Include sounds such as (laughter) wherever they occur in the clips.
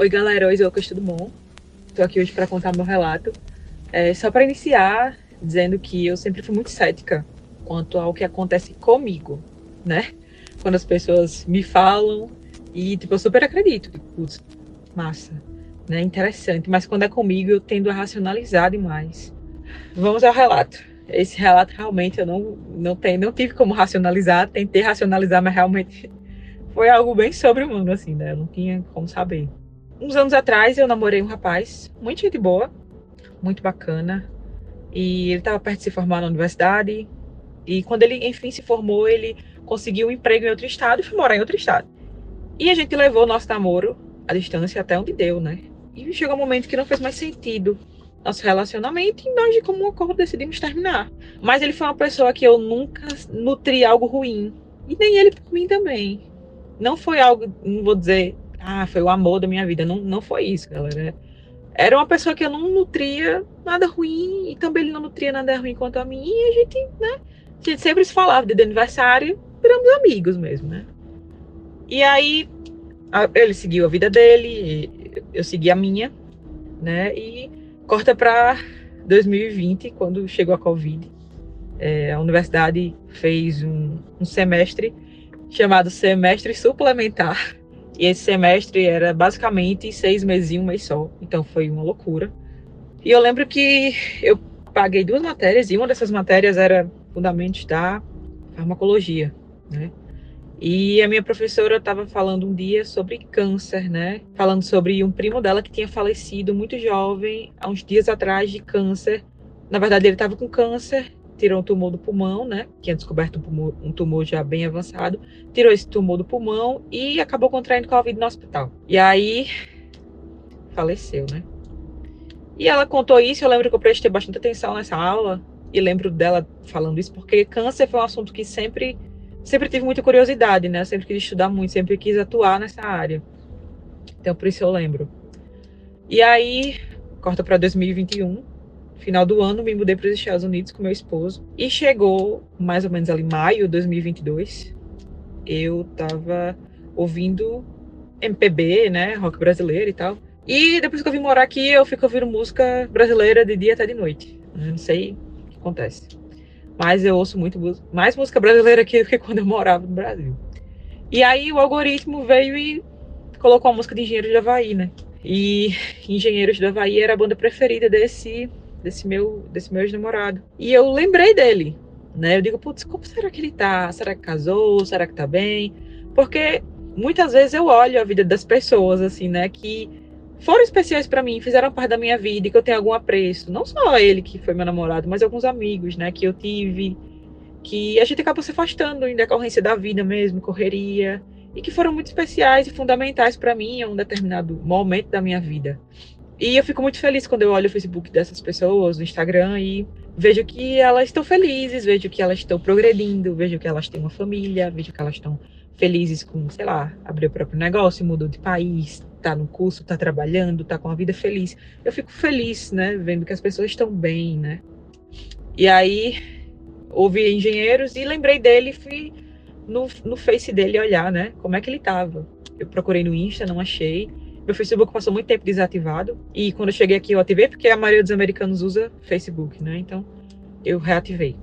Oi, galera. Oi, Lucas, tudo bom? Estou aqui hoje para contar meu relato. É, só para iniciar, dizendo que eu sempre fui muito cética quanto ao que acontece comigo, né? Quando as pessoas me falam e, tipo, eu super acredito. Putz, massa, né? Interessante. Mas quando é comigo, eu tendo a racionalizar demais. Vamos ao relato. Esse relato realmente eu não, não, tenho, não tive como racionalizar. Tentei racionalizar, mas realmente (laughs) foi algo bem sobre-humano, assim, né? Eu não tinha como saber. Uns anos atrás eu namorei um rapaz, muito gente boa, muito bacana. E ele estava perto de se formar na universidade. E quando ele, enfim, se formou, ele conseguiu um emprego em outro estado e foi morar em outro estado. E a gente levou o nosso namoro à distância até onde deu, né? E chegou um momento que não fez mais sentido nosso relacionamento e nós, de comum acordo, decidimos terminar. Mas ele foi uma pessoa que eu nunca nutri algo ruim. E nem ele por mim também. Não foi algo, não vou dizer, ah, foi o amor da minha vida. Não, não foi isso, galera. Era uma pessoa que eu não nutria nada ruim e também ele não nutria nada ruim quanto a mim. E a gente, né? A gente sempre se falava de aniversário, viramos amigos mesmo, né? E aí ele seguiu a vida dele, eu segui a minha, né? E corta para 2020, quando chegou a Covid. É, a universidade fez um, um semestre chamado semestre suplementar e esse semestre era basicamente seis meses e um mês só. Então foi uma loucura. E eu lembro que eu paguei duas matérias, e uma dessas matérias era Fundamentos da Farmacologia, né? E a minha professora estava falando um dia sobre câncer, né? Falando sobre um primo dela que tinha falecido muito jovem, há uns dias atrás, de câncer. Na verdade, ele estava com câncer tirou um tumor do pulmão, né? Tinha descoberto um tumor, um tumor, já bem avançado, tirou esse tumor do pulmão e acabou contraindo Covid no hospital. E aí (laughs) faleceu, né? E ela contou isso, eu lembro que eu prestei bastante atenção nessa aula e lembro dela falando isso porque câncer foi um assunto que sempre sempre tive muita curiosidade, né? Sempre quis estudar muito, sempre quis atuar nessa área. Então por isso eu lembro. E aí corta para 2021 final do ano, me mudei para os Estados Unidos com meu esposo. E chegou mais ou menos ali maio de 2022. Eu tava ouvindo MPB, né? Rock brasileiro e tal. E depois que eu vim morar aqui, eu fico ouvindo música brasileira de dia até de noite. Eu não sei o que acontece. Mas eu ouço muito mais música brasileira aqui do que quando eu morava no Brasil. E aí o algoritmo veio e colocou a música de Engenheiros do Havaí, né? E (laughs) Engenheiros do Havaí era a banda preferida desse desse meu, desse meu ex-namorado. E eu lembrei dele, né? Eu digo, putz, como será que ele tá? Será que casou? Será que tá bem? Porque muitas vezes eu olho a vida das pessoas, assim, né? Que foram especiais para mim, fizeram parte da minha vida e que eu tenho algum apreço. Não só ele que foi meu namorado, mas alguns amigos, né? Que eu tive, que a gente acabou se afastando em decorrência da vida mesmo, correria. E que foram muito especiais e fundamentais para mim em um determinado momento da minha vida. E eu fico muito feliz quando eu olho o Facebook dessas pessoas, o Instagram, e vejo que elas estão felizes, vejo que elas estão progredindo, vejo que elas têm uma família, vejo que elas estão felizes com, sei lá, abrir o próprio negócio, mudou de país, tá no curso, tá trabalhando, tá com a vida feliz. Eu fico feliz, né, vendo que as pessoas estão bem, né? E aí, ouvi engenheiros e lembrei dele, fui no, no Face dele olhar, né, como é que ele tava. Eu procurei no Insta, não achei. Meu Facebook passou muito tempo desativado. E quando eu cheguei aqui, eu ativei, porque a maioria dos americanos usa Facebook, né? Então, eu reativei.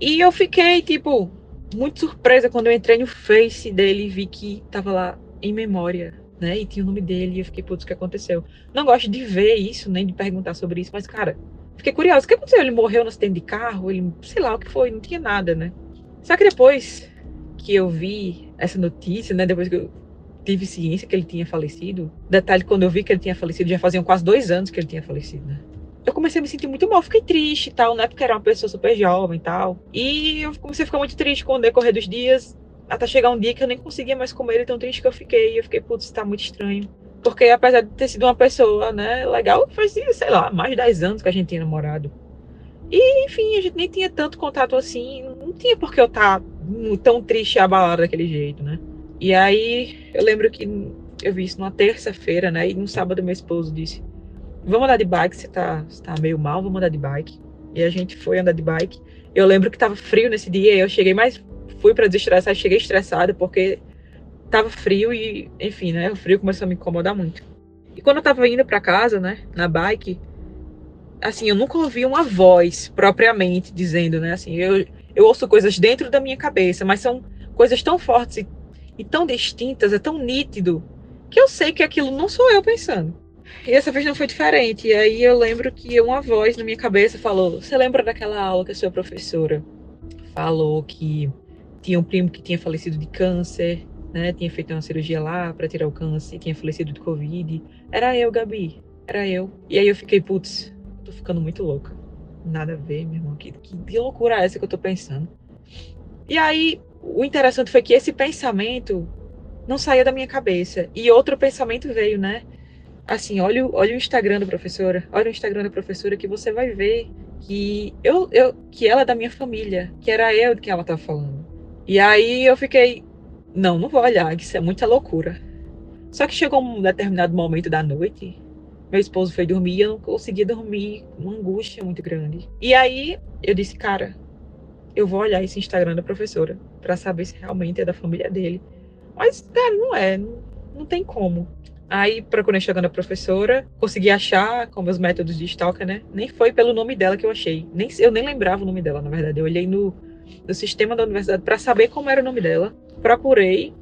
E eu fiquei, tipo, muito surpresa quando eu entrei no Face dele e vi que tava lá em memória. né? E tinha o nome dele e eu fiquei, putz, o que aconteceu? Não gosto de ver isso, nem de perguntar sobre isso, mas, cara, fiquei curiosa. O que aconteceu? Ele morreu no acidente de carro? Ele, sei lá o que foi, não tinha nada, né? Só que depois que eu vi essa notícia, né? Depois que eu tive ciência que ele tinha falecido, detalhe, quando eu vi que ele tinha falecido, já faziam quase dois anos que ele tinha falecido, né? Eu comecei a me sentir muito mal, fiquei triste e tal, né? Porque era uma pessoa super jovem e tal. E eu comecei a ficar muito triste com o decorrer dos dias até chegar um dia que eu nem conseguia mais comer, tão triste que eu fiquei. E eu fiquei, putz, tá muito estranho. Porque apesar de ter sido uma pessoa, né, legal, fazia, sei lá, mais de 10 anos que a gente tinha namorado. E, enfim, a gente nem tinha tanto contato assim, não tinha por que eu estar tá tão triste e abalada daquele jeito, né? E aí, eu lembro que eu vi isso numa terça-feira, né? E no sábado meu esposo disse: Vamos andar de bike, você tá, você tá meio mal, vamos andar de bike. E a gente foi andar de bike. Eu lembro que tava frio nesse dia, eu cheguei mais fui para desestressar, cheguei estressada porque tava frio e, enfim, né? O frio começou a me incomodar muito. E quando eu tava indo para casa, né, na bike, assim, eu nunca ouvi uma voz propriamente dizendo, né, assim, eu, eu ouço coisas dentro da minha cabeça, mas são coisas tão fortes e, e tão distintas, é tão nítido, que eu sei que aquilo não sou eu pensando. E essa vez não foi diferente. E aí eu lembro que uma voz na minha cabeça falou: Você lembra daquela aula que a sua professora falou que tinha um primo que tinha falecido de câncer, né? Tinha feito uma cirurgia lá para tirar o câncer, tinha falecido de Covid. Era eu, Gabi. Era eu. E aí eu fiquei, putz, tô ficando muito louca. Nada a ver, meu irmão. Que, que loucura é essa que eu tô pensando? E aí, o interessante foi que esse pensamento não saía da minha cabeça. E outro pensamento veio, né? Assim, olha, olha o Instagram da professora. Olha o Instagram da professora que você vai ver que eu, eu que ela é da minha família, que era eu de quem ela tá falando. E aí eu fiquei, não, não vou olhar, isso é muita loucura. Só que chegou um determinado momento da noite, meu esposo foi dormir e eu não conseguia dormir, uma angústia muito grande. E aí eu disse, cara, eu vou olhar esse Instagram da professora para saber se realmente é da família dele. Mas, cara, não é, não, não tem como. Aí procurei chegando a professora, consegui achar com meus métodos de stalker, né? Nem foi pelo nome dela que eu achei. Nem, eu nem lembrava o nome dela, na verdade. Eu olhei no, do sistema da universidade para saber como era o nome dela. Procurei,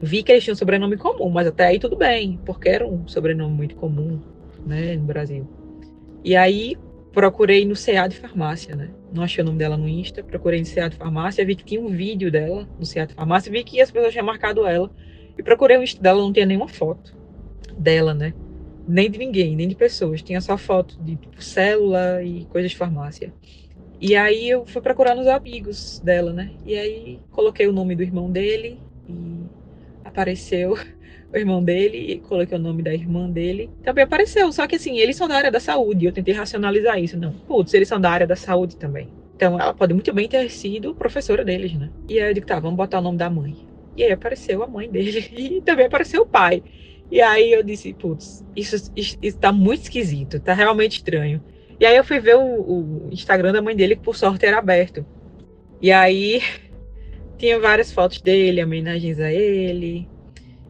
vi que eles tinham um sobrenome comum, mas até aí tudo bem, porque era um sobrenome muito comum, né, no Brasil. E aí procurei no CA de farmácia, né? Não achei o nome dela no Insta, procurei no CA de farmácia, vi que tinha um vídeo dela no CA de farmácia, vi que as pessoas tinham marcado ela. E procurei o Insta dela, não tinha nenhuma foto dela, né? Nem de ninguém, nem de pessoas. Tinha só foto de tipo, célula e coisas de farmácia. E aí eu fui procurar nos amigos dela, né? E aí coloquei o nome do irmão dele apareceu o irmão dele e coloquei o nome da irmã dele. Também apareceu, só que assim, eles são da área da saúde. Eu tentei racionalizar isso. Não, putz, eles são da área da saúde também. Então ela pode muito bem ter sido professora deles, né? E aí eu digo, tá, vamos botar o nome da mãe. E aí apareceu a mãe dele (laughs) e também apareceu o pai. E aí eu disse, putz, isso, isso, isso tá muito esquisito, tá realmente estranho. E aí eu fui ver o, o Instagram da mãe dele, que por sorte era aberto. E aí tinha várias fotos dele, homenagens a ele.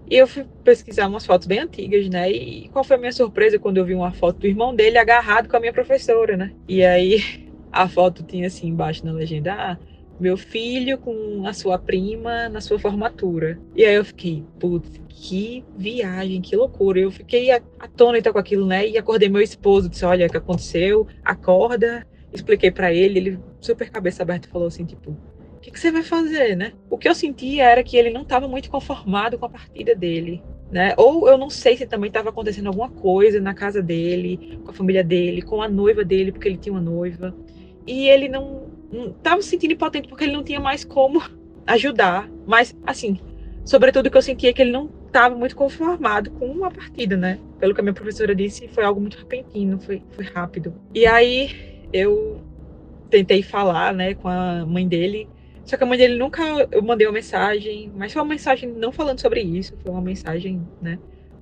E eu fui pesquisar umas fotos bem antigas, né? E qual foi a minha surpresa quando eu vi uma foto do irmão dele agarrado com a minha professora, né? E aí (laughs) a foto tinha assim embaixo na legenda: ah, meu filho com a sua prima na sua formatura. E aí eu fiquei, putz, que viagem, que loucura. Eu fiquei atônita com aquilo, né? E acordei meu esposo, disse: Olha, o que aconteceu? Acorda. Expliquei para ele, ele, super cabeça aberta, falou assim: Tipo, o que, que, você vai fazer, né? O que eu sentia era que ele não estava muito conformado com a partida dele. Né? Ou eu não sei se também estava acontecendo alguma coisa na casa dele, com a família dele, com a noiva dele, porque ele tinha uma noiva. E ele não estava se sentindo impotente porque ele não tinha mais como (laughs) ajudar. Mas, assim, sobretudo que eu sentia que ele não estava muito conformado com a partida, né? Pelo que a minha professora disse, foi algo muito repentino, foi, foi rápido. E aí eu tentei falar, né, com a mãe dele. Só que a mãe dele nunca. Eu mandei uma mensagem, mas foi uma mensagem não falando sobre isso, foi uma mensagem, né?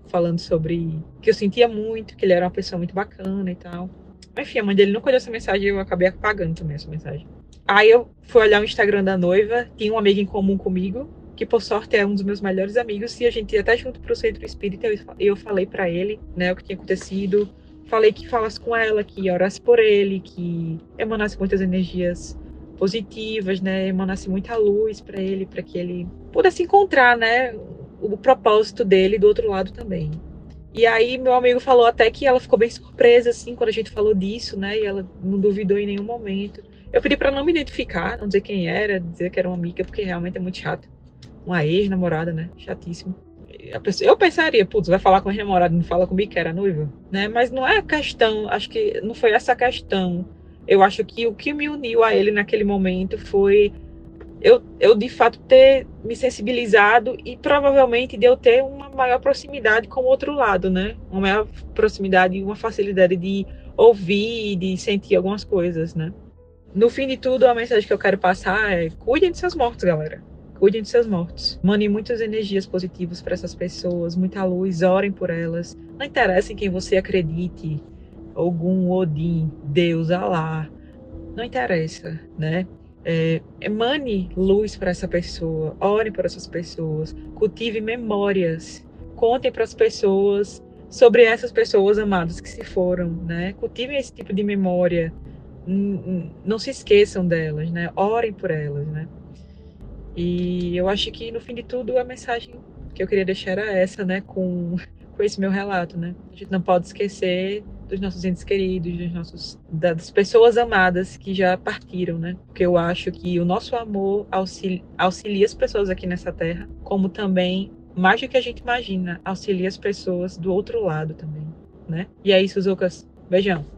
Falando sobre que eu sentia muito, que ele era uma pessoa muito bacana e tal. Enfim, a mãe dele nunca olhou essa mensagem e eu acabei apagando também essa mensagem. Aí eu fui olhar o Instagram da noiva, tinha um amigo em comum comigo, que por sorte é um dos meus melhores amigos, e a gente ia até junto pro centro espírita, e eu falei para ele, né, o que tinha acontecido. Falei que falasse com ela, que orasse por ele, que emanasse muitas energias positivas, né, emanasse muita luz para ele, para que ele pudesse encontrar, né, o propósito dele do outro lado também. E aí meu amigo falou até que ela ficou bem surpresa assim quando a gente falou disso, né? E ela não duvidou em nenhum momento. Eu pedi para não me identificar, não dizer quem era, dizer que era uma amiga, porque realmente é muito chato. Uma ex-namorada, né? Chatíssimo. Pessoa, eu pensaria, putz, vai falar com a ex-namorada, não fala comigo que era noiva, né? Mas não é a questão, acho que não foi essa a questão. Eu acho que o que me uniu a ele naquele momento foi eu, eu de fato ter me sensibilizado e provavelmente de eu ter uma maior proximidade com o outro lado, né? Uma maior proximidade e uma facilidade de ouvir, de sentir algumas coisas, né? No fim de tudo, a mensagem que eu quero passar é: cuidem de seus mortos, galera. Cuidem de seus mortos. Mandem muitas energias positivas para essas pessoas, muita luz, orem por elas. Não interessa em quem você acredite, algum Odin, Deus, Alá. Não interessa, né? É, emane luz para essa pessoa, ore para essas pessoas, cultive memórias, contem para as pessoas sobre essas pessoas amadas que se foram, né? Cultivem esse tipo de memória, não se esqueçam delas, né? Orem por elas, né? E eu acho que no fim de tudo a mensagem que eu queria deixar era essa, né? Com, com esse meu relato, né? A gente não pode esquecer dos nossos entes queridos, dos nossos, das pessoas amadas que já partiram, né? Porque eu acho que o nosso amor auxilia, auxilia as pessoas aqui nessa terra, como também, mais do que a gente imagina, auxilia as pessoas do outro lado também, né? E é isso, Zucas. Beijão.